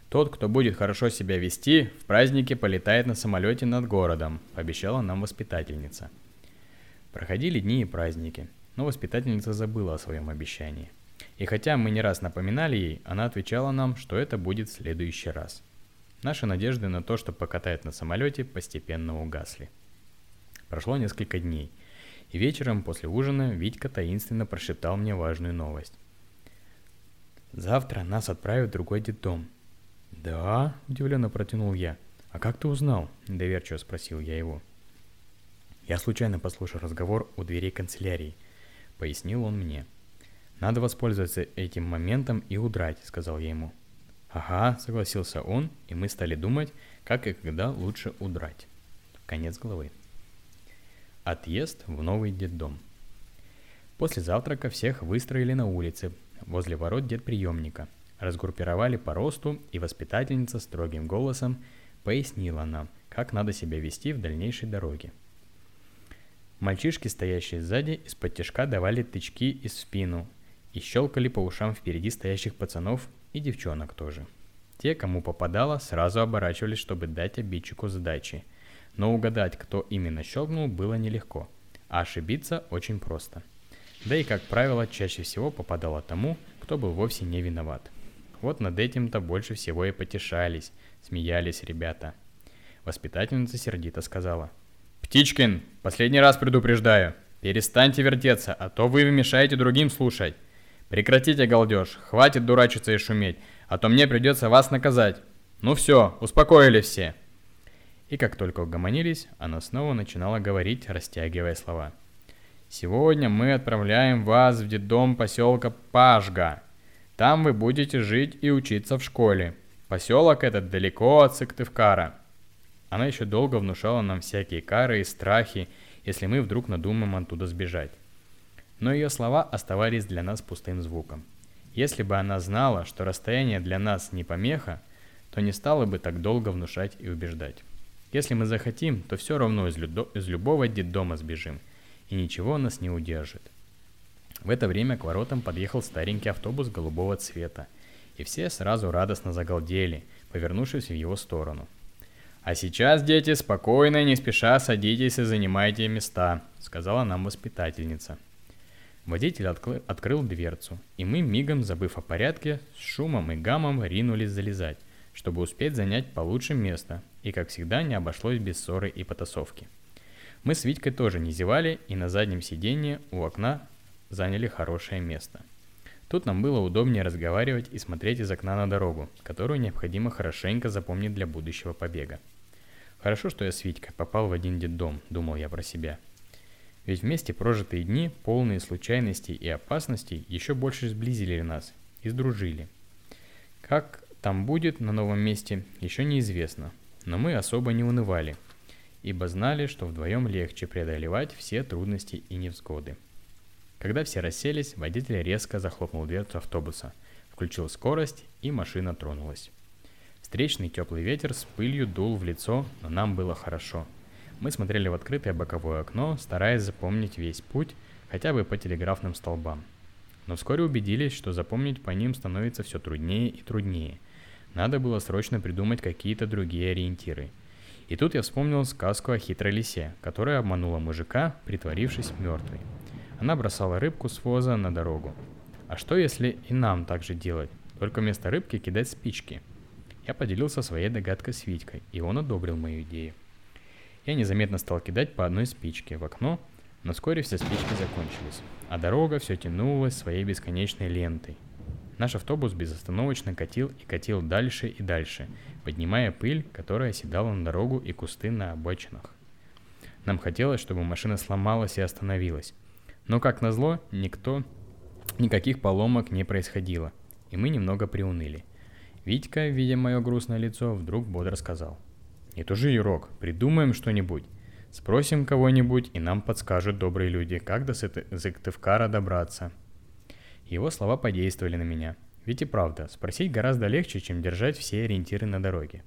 [SPEAKER 1] «Тот, кто будет хорошо себя вести, в празднике полетает на самолете над городом», – обещала нам воспитательница. Проходили дни и праздники, но воспитательница забыла о своем обещании – и хотя мы не раз напоминали ей, она отвечала нам, что это будет в следующий раз. Наши надежды на то, что покатает на самолете, постепенно угасли. Прошло несколько дней, и вечером после ужина Витька таинственно прошептал мне важную новость. «Завтра нас отправят в другой детдом». «Да?» – удивленно протянул я. «А как ты узнал?» – доверчиво спросил я его. «Я случайно послушал разговор у дверей канцелярии», – пояснил он мне – надо воспользоваться этим моментом и удрать, сказал я ему. Ага, согласился он, и мы стали думать, как и когда лучше удрать. Конец главы. Отъезд в новый детдом. После завтрака всех выстроили на улице, возле ворот детприемника, разгруппировали по росту, и воспитательница строгим голосом пояснила нам, как надо себя вести в дальнейшей дороге. Мальчишки, стоящие сзади, из-под тяжка давали тычки и в спину, и щелкали по ушам впереди стоящих пацанов и девчонок тоже. Те, кому попадало, сразу оборачивались, чтобы дать обидчику сдачи. Но угадать, кто именно щелкнул, было нелегко, а ошибиться очень просто. Да и, как правило, чаще всего попадало тому, кто был вовсе не виноват. Вот над этим-то больше всего и потешались, смеялись ребята. Воспитательница сердито сказала. «Птичкин, последний раз предупреждаю, перестаньте вертеться, а то вы мешаете другим слушать. Прекратите галдеж, хватит дурачиться и шуметь, а то мне придется вас наказать. Ну все, успокоили все. И как только угомонились, она снова начинала говорить, растягивая слова. Сегодня мы отправляем вас в детдом поселка Пашга. Там вы будете жить и учиться в школе. Поселок этот далеко от Сыктывкара. Она еще долго внушала нам всякие кары и страхи, если мы вдруг надумаем оттуда сбежать но ее слова оставались для нас пустым звуком. Если бы она знала, что расстояние для нас не помеха, то не стала бы так долго внушать и убеждать. Если мы захотим, то все равно из, людо- из любого детдома сбежим, и ничего нас не удержит. В это время к воротам подъехал старенький автобус голубого цвета, и все сразу радостно загалдели, повернувшись в его сторону. «А сейчас, дети, спокойно, не спеша садитесь и занимайте места», — сказала нам воспитательница. Водитель открыл, дверцу, и мы, мигом забыв о порядке, с шумом и гамом ринулись залезать, чтобы успеть занять получше место, и, как всегда, не обошлось без ссоры и потасовки. Мы с Витькой тоже не зевали, и на заднем сиденье у окна заняли хорошее место. Тут нам было удобнее разговаривать и смотреть из окна на дорогу, которую необходимо хорошенько запомнить для будущего побега. Хорошо, что я с Витькой попал в один детдом, думал я про себя – ведь вместе прожитые дни, полные случайностей и опасностей, еще больше сблизили нас и сдружили. Как там будет на новом месте, еще неизвестно, но мы особо не унывали. ибо знали, что вдвоем легче преодолевать все трудности и невзгоды. Когда все расселись, водитель резко захлопнул дверцу автобуса, включил скорость, и машина тронулась. Встречный теплый ветер с пылью дул в лицо, но нам было хорошо. Мы смотрели в открытое боковое окно, стараясь запомнить весь путь, хотя бы по телеграфным столбам. Но вскоре убедились, что запомнить по ним становится все труднее и труднее. Надо было срочно придумать какие-то другие ориентиры – и тут я вспомнил сказку о хитрой лисе, которая обманула мужика, притворившись мертвой. Она бросала рыбку с воза на дорогу. А что если и нам так же делать, только вместо рыбки кидать спички? Я поделился своей догадкой с Витькой, и он одобрил мою идею. Я незаметно стал кидать по одной спичке в окно, но вскоре все спички закончились, а дорога все тянулась своей бесконечной лентой. Наш автобус безостановочно катил и катил дальше и дальше, поднимая пыль, которая оседала на дорогу и кусты на обочинах. Нам хотелось, чтобы машина сломалась и остановилась. Но, как назло, никто, никаких поломок не происходило, и мы немного приуныли. Витька, видя мое грустное лицо, вдруг бодро сказал. «Не тужи, Юрок, придумаем что-нибудь. Спросим кого-нибудь, и нам подскажут добрые люди, как до Сыктывкара добраться». Его слова подействовали на меня – ведь и правда, спросить гораздо легче, чем держать все ориентиры на дороге.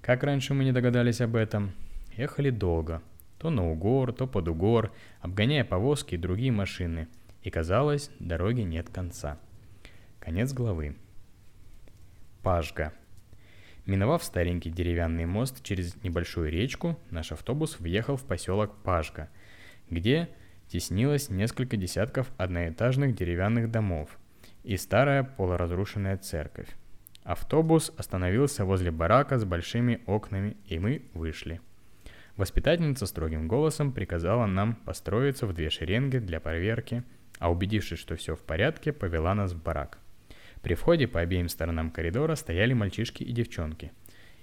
[SPEAKER 1] Как раньше мы не догадались об этом? Ехали долго. То на угор, то под угор, обгоняя повозки и другие машины. И казалось, дороги нет конца. Конец главы. Пашга. Миновав старенький деревянный мост через небольшую речку, наш автобус въехал в поселок Пашга, где теснилось несколько десятков одноэтажных деревянных домов – и старая полуразрушенная церковь. Автобус остановился возле барака с большими окнами, и мы вышли. Воспитательница строгим голосом приказала нам построиться в две шеренги для проверки, а убедившись, что все в порядке, повела нас в барак. При входе по обеим сторонам коридора стояли мальчишки и девчонки,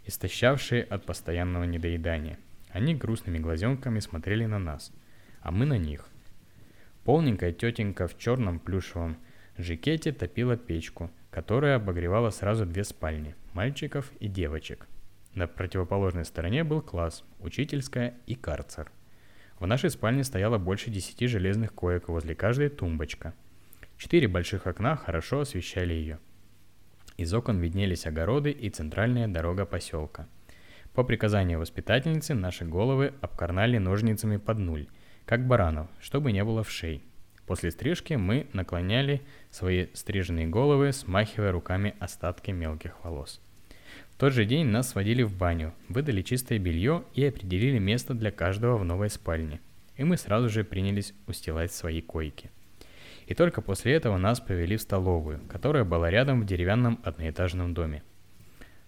[SPEAKER 1] истощавшие от постоянного недоедания. Они грустными глазенками смотрели на нас, а мы на них. Полненькая тетенька в черном плюшевом Жикете топила печку, которая обогревала сразу две спальни – мальчиков и девочек. На противоположной стороне был класс, учительская и карцер. В нашей спальне стояло больше десяти железных коек, возле каждой тумбочка. Четыре больших окна хорошо освещали ее. Из окон виднелись огороды и центральная дорога поселка. По приказанию воспитательницы наши головы обкарнали ножницами под нуль, как баранов, чтобы не было вшей – После стрижки мы наклоняли свои стриженные головы, смахивая руками остатки мелких волос. В тот же день нас сводили в баню, выдали чистое белье и определили место для каждого в новой спальне. И мы сразу же принялись устилать свои койки. И только после этого нас повели в столовую, которая была рядом в деревянном одноэтажном доме.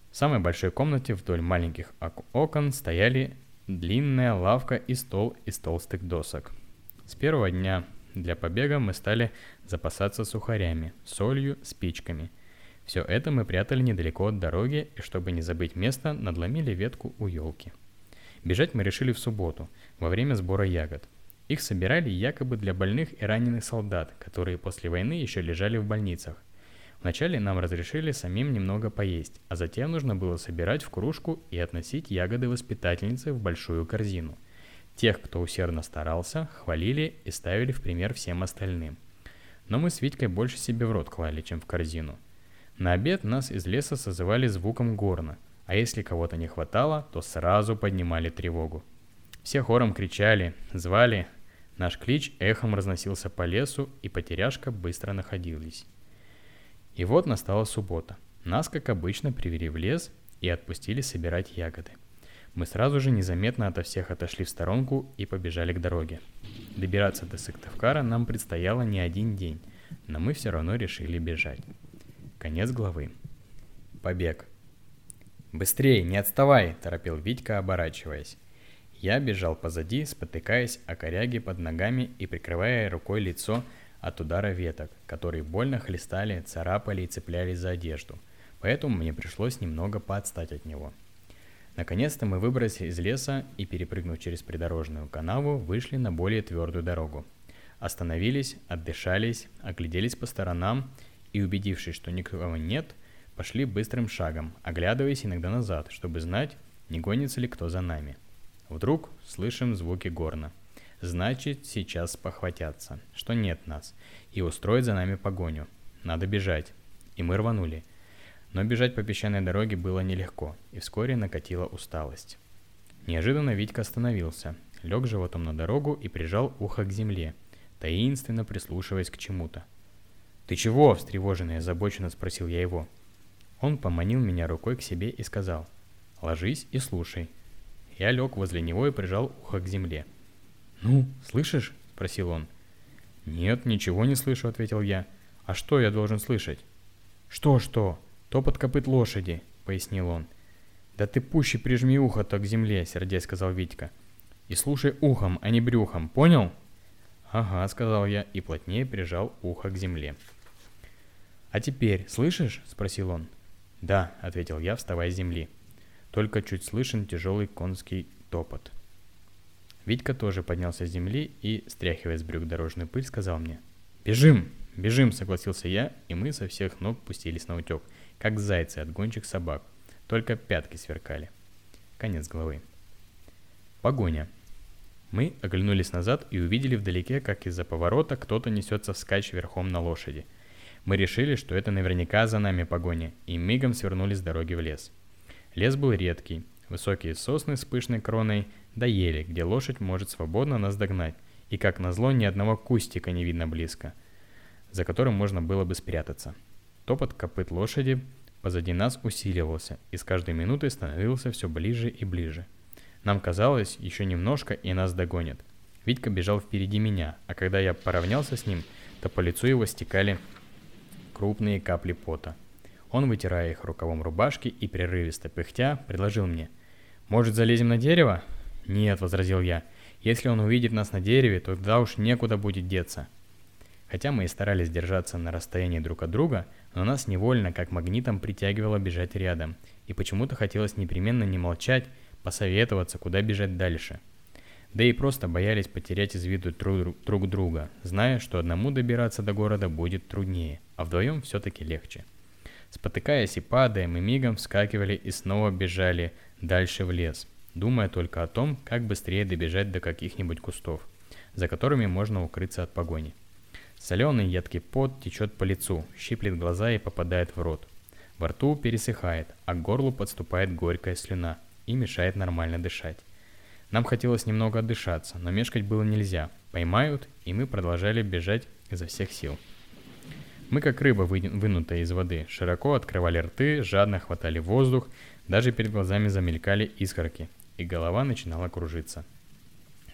[SPEAKER 1] В самой большой комнате вдоль маленьких окон стояли длинная лавка и стол из толстых досок. С первого дня для побега мы стали запасаться сухарями, солью, спичками. Все это мы прятали недалеко от дороги, и чтобы не забыть место, надломили ветку у елки. Бежать мы решили в субботу, во время сбора ягод. Их собирали якобы для больных и раненых солдат, которые после войны еще лежали в больницах. Вначале нам разрешили самим немного поесть, а затем нужно было собирать в кружку и относить ягоды воспитательнице в большую корзину – Тех, кто усердно старался, хвалили и ставили в пример всем остальным. Но мы с Витькой больше себе в рот клали, чем в корзину. На обед нас из леса созывали звуком горна, а если кого-то не хватало, то сразу поднимали тревогу. Все хором кричали, звали. Наш клич эхом разносился по лесу, и потеряшка быстро находились. И вот настала суббота. Нас, как обычно, привели в лес и отпустили собирать ягоды. Мы сразу же незаметно ото всех отошли в сторонку и побежали к дороге. Добираться до Сыктывкара нам предстояло не один день, но мы все равно решили бежать. Конец главы. Побег. «Быстрее, не отставай!» – торопил Витька, оборачиваясь. Я бежал позади, спотыкаясь о коряге под ногами и прикрывая рукой лицо от удара веток, которые больно хлестали, царапали и цеплялись за одежду. Поэтому мне пришлось немного поотстать от него – Наконец-то мы выбрались из леса и, перепрыгнув через придорожную канаву, вышли на более твердую дорогу. Остановились, отдышались, огляделись по сторонам и, убедившись, что никого нет, пошли быстрым шагом, оглядываясь иногда назад, чтобы знать, не гонится ли кто за нами. Вдруг слышим звуки горна. Значит, сейчас похватятся, что нет нас, и устроят за нами погоню. Надо бежать. И мы рванули. Но бежать по песчаной дороге было нелегко, и вскоре накатила усталость. Неожиданно Витька остановился, лег животом на дорогу и прижал ухо к земле, таинственно прислушиваясь к чему-то. «Ты чего?» – встревоженно и озабоченно спросил я его. Он поманил меня рукой к себе и сказал «Ложись и слушай». Я лег возле него и прижал ухо к земле. «Ну, слышишь?» – спросил он. «Нет, ничего не слышу», – ответил я. «А что я должен слышать?» «Что-что? Топот копыт лошади», – пояснил он. «Да ты пуще прижми ухо-то к земле», – сердясь сказал Витька. «И слушай ухом, а не брюхом, понял?» «Ага», — сказал я и плотнее прижал ухо к земле. «А теперь слышишь?» — спросил он. «Да», — ответил я, вставая с земли. Только чуть слышен тяжелый конский топот. Витька тоже поднялся с земли и, стряхивая с брюк дорожную пыль, сказал мне. «Бежим! Бежим!» — согласился я, и мы со всех ног пустились на утек, как зайцы от гончих собак. Только пятки сверкали. Конец главы. Погоня. Мы оглянулись назад и увидели вдалеке, как из-за поворота кто-то несется вскачь верхом на лошади. Мы решили, что это наверняка за нами погоня, и мигом свернули с дороги в лес. Лес был редкий, высокие сосны с пышной кроной да ели, где лошадь может свободно нас догнать, и как назло ни одного кустика не видно близко, за которым можно было бы спрятаться. Топот копыт лошади позади нас усиливался, и с каждой минутой становился все ближе и ближе – нам казалось, еще немножко и нас догонят. Витька бежал впереди меня, а когда я поравнялся с ним, то по лицу его стекали крупные капли пота. Он, вытирая их рукавом рубашки и прерывисто пыхтя, предложил мне. «Может, залезем на дерево?» «Нет», — возразил я. «Если он увидит нас на дереве, то тогда уж некуда будет деться». Хотя мы и старались держаться на расстоянии друг от друга, но нас невольно, как магнитом, притягивало бежать рядом. И почему-то хотелось непременно не молчать, посоветоваться, куда бежать дальше. Да и просто боялись потерять из виду друг, друг друга, зная, что одному добираться до города будет труднее, а вдвоем все-таки легче. Спотыкаясь и падая, мы мигом вскакивали и снова бежали дальше в лес, думая только о том, как быстрее добежать до каких-нибудь кустов, за которыми можно укрыться от погони. Соленый едкий пот течет по лицу, щиплет глаза и попадает в рот. Во рту пересыхает, а к горлу подступает горькая слюна – и мешает нормально дышать. Нам хотелось немного отдышаться, но мешкать было нельзя. Поймают, и мы продолжали бежать изо всех сил. Мы, как рыба, вынутая из воды, широко открывали рты, жадно хватали воздух, даже перед глазами замелькали искорки, и голова начинала кружиться.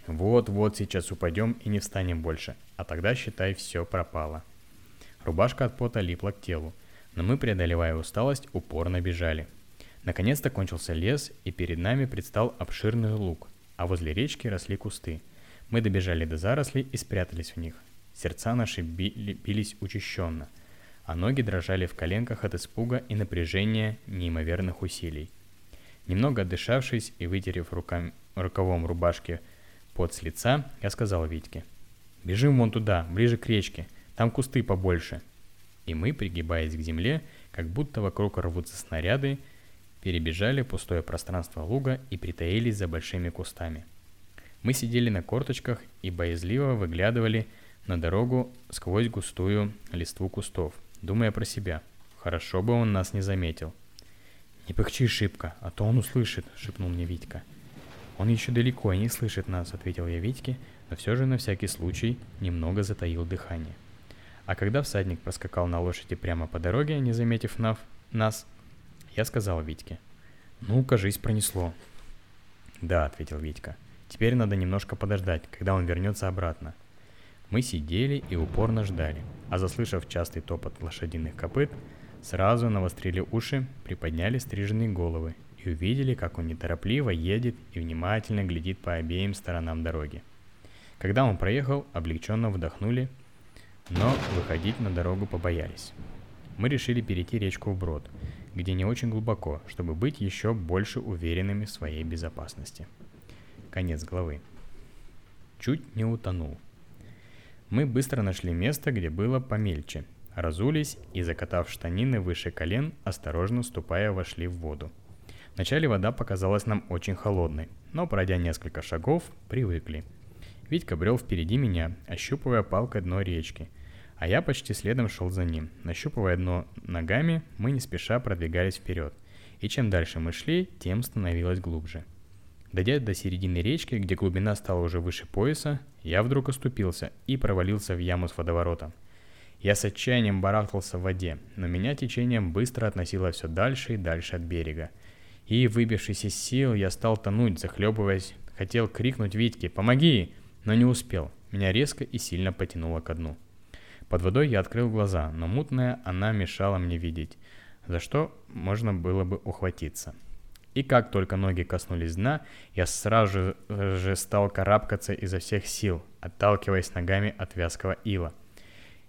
[SPEAKER 1] Вот-вот сейчас упадем и не встанем больше, а тогда, считай, все пропало. Рубашка от пота липла к телу, но мы, преодолевая усталость, упорно бежали – Наконец-то кончился лес, и перед нами предстал обширный луг, а возле речки росли кусты. Мы добежали до зарослей и спрятались в них. Сердца наши били, бились учащенно, а ноги дрожали в коленках от испуга и напряжения неимоверных усилий. Немного отдышавшись и вытерев рукам, рукавом рубашки под с лица, я сказал Витьке. «Бежим вон туда, ближе к речке, там кусты побольше». И мы, пригибаясь к земле, как будто вокруг рвутся снаряды, перебежали пустое пространство луга и притаились за большими кустами. Мы сидели на корточках и боязливо выглядывали на дорогу сквозь густую листву кустов, думая про себя. Хорошо бы он нас не заметил. «Не пыхчи шибко, а то он услышит», — шепнул мне Витька. «Он еще далеко и не слышит нас», — ответил я Витьке, но все же на всякий случай немного затаил дыхание. А когда всадник проскакал на лошади прямо по дороге, не заметив нав, нас, я сказал Витьке. «Ну, кажись, пронесло». «Да», — ответил Витька. «Теперь надо немножко подождать, когда он вернется обратно». Мы сидели и упорно ждали, а заслышав частый топот лошадиных копыт, сразу навострили уши, приподняли стриженные головы и увидели, как он неторопливо едет и внимательно глядит по обеим сторонам дороги. Когда он проехал, облегченно вдохнули, но выходить на дорогу побоялись. Мы решили перейти речку вброд, где не очень глубоко, чтобы быть еще больше уверенными в своей безопасности. Конец главы. Чуть не утонул. Мы быстро нашли место, где было помельче, разулись и, закатав штанины выше колен, осторожно ступая, вошли в воду. Вначале вода показалась нам очень холодной, но пройдя несколько шагов, привыкли. Витька брел впереди меня, ощупывая палкой дно речки, а я почти следом шел за ним. Нащупывая дно ногами, мы не спеша продвигались вперед, и чем дальше мы шли, тем становилось глубже. Дойдя до середины речки, где глубина стала уже выше пояса, я вдруг оступился и провалился в яму с водоворотом – я с отчаянием барахтался в воде, но меня течением быстро относило все дальше и дальше от берега. И, выбившись из сил, я стал тонуть, захлебываясь. Хотел крикнуть Витьке «Помоги!», но не успел. Меня резко и сильно потянуло ко дну. Под водой я открыл глаза, но мутная она мешала мне видеть, за что можно было бы ухватиться. И как только ноги коснулись дна, я сразу же стал карабкаться изо всех сил, отталкиваясь ногами от вязкого ила –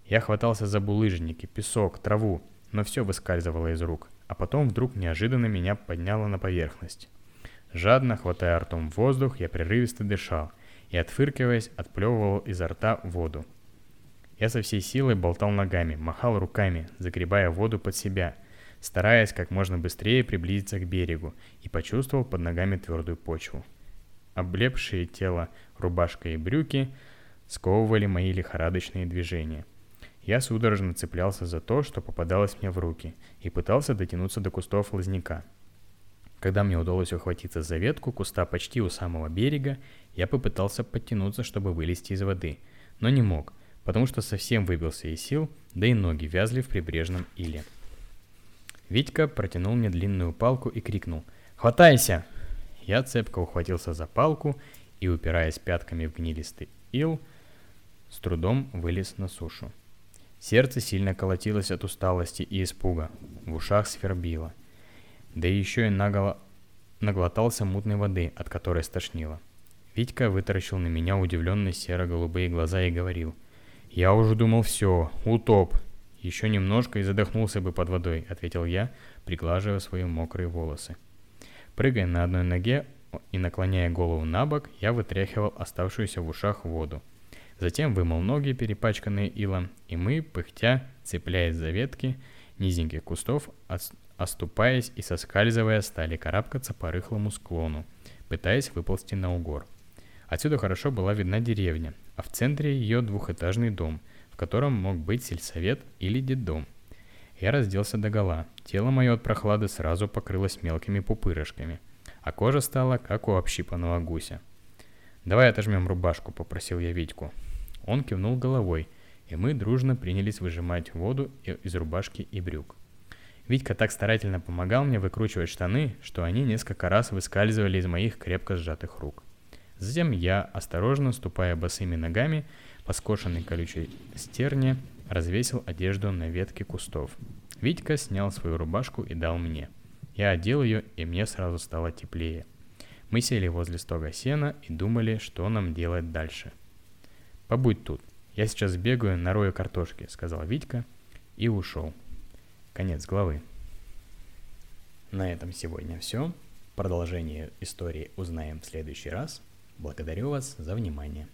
[SPEAKER 1] я хватался за булыжники, песок, траву, но все выскальзывало из рук, а потом вдруг неожиданно меня подняло на поверхность. Жадно хватая ртом воздух, я прерывисто дышал и, отфыркиваясь, отплевывал изо рта воду. Я со всей силой болтал ногами, махал руками, загребая воду под себя, стараясь как можно быстрее приблизиться к берегу, и почувствовал под ногами твердую почву. Облепшие тело рубашка и брюки сковывали мои лихорадочные движения – я судорожно цеплялся за то, что попадалось мне в руки, и пытался дотянуться до кустов лозняка. Когда мне удалось ухватиться за ветку куста почти у самого берега, я попытался подтянуться, чтобы вылезти из воды, но не мог, потому что совсем выбился из сил, да и ноги вязли в прибрежном иле. Витька протянул мне длинную палку и крикнул «Хватайся!». Я цепко ухватился за палку и, упираясь пятками в гнилистый ил, с трудом вылез на сушу. Сердце сильно колотилось от усталости и испуга, в ушах свербило. Да еще и наголо... наглотался мутной воды, от которой стошнило. Витька вытаращил на меня удивленные серо-голубые глаза и говорил. «Я уже думал, все, утоп. Еще немножко и задохнулся бы под водой», — ответил я, приглаживая свои мокрые волосы. Прыгая на одной ноге и наклоняя голову на бок, я вытряхивал оставшуюся в ушах воду. Затем вымыл ноги, перепачканные илом, и мы, пыхтя, цепляясь за ветки низеньких кустов, оступаясь и соскальзывая, стали карабкаться по рыхлому склону, пытаясь выползти на угор. Отсюда хорошо была видна деревня, а в центре ее двухэтажный дом, котором мог быть сельсовет или детдом. Я разделся до гола, тело мое от прохлады сразу покрылось мелкими пупырышками, а кожа стала как у общипанного гуся. «Давай отожмем рубашку», — попросил я Витьку. Он кивнул головой, и мы дружно принялись выжимать воду из рубашки и брюк. Витька так старательно помогал мне выкручивать штаны, что они несколько раз выскальзывали из моих крепко сжатых рук. Затем я, осторожно ступая босыми ногами по скошенной колючей стерне, развесил одежду на ветке кустов. Витька снял свою рубашку и дал мне. Я одел ее, и мне сразу стало теплее. Мы сели возле стога сена и думали, что нам делать дальше. «Побудь тут. Я сейчас бегаю, нарою картошки», — сказал Витька и ушел. Конец главы. На этом сегодня все. Продолжение истории узнаем в следующий раз. Благодарю вас за внимание.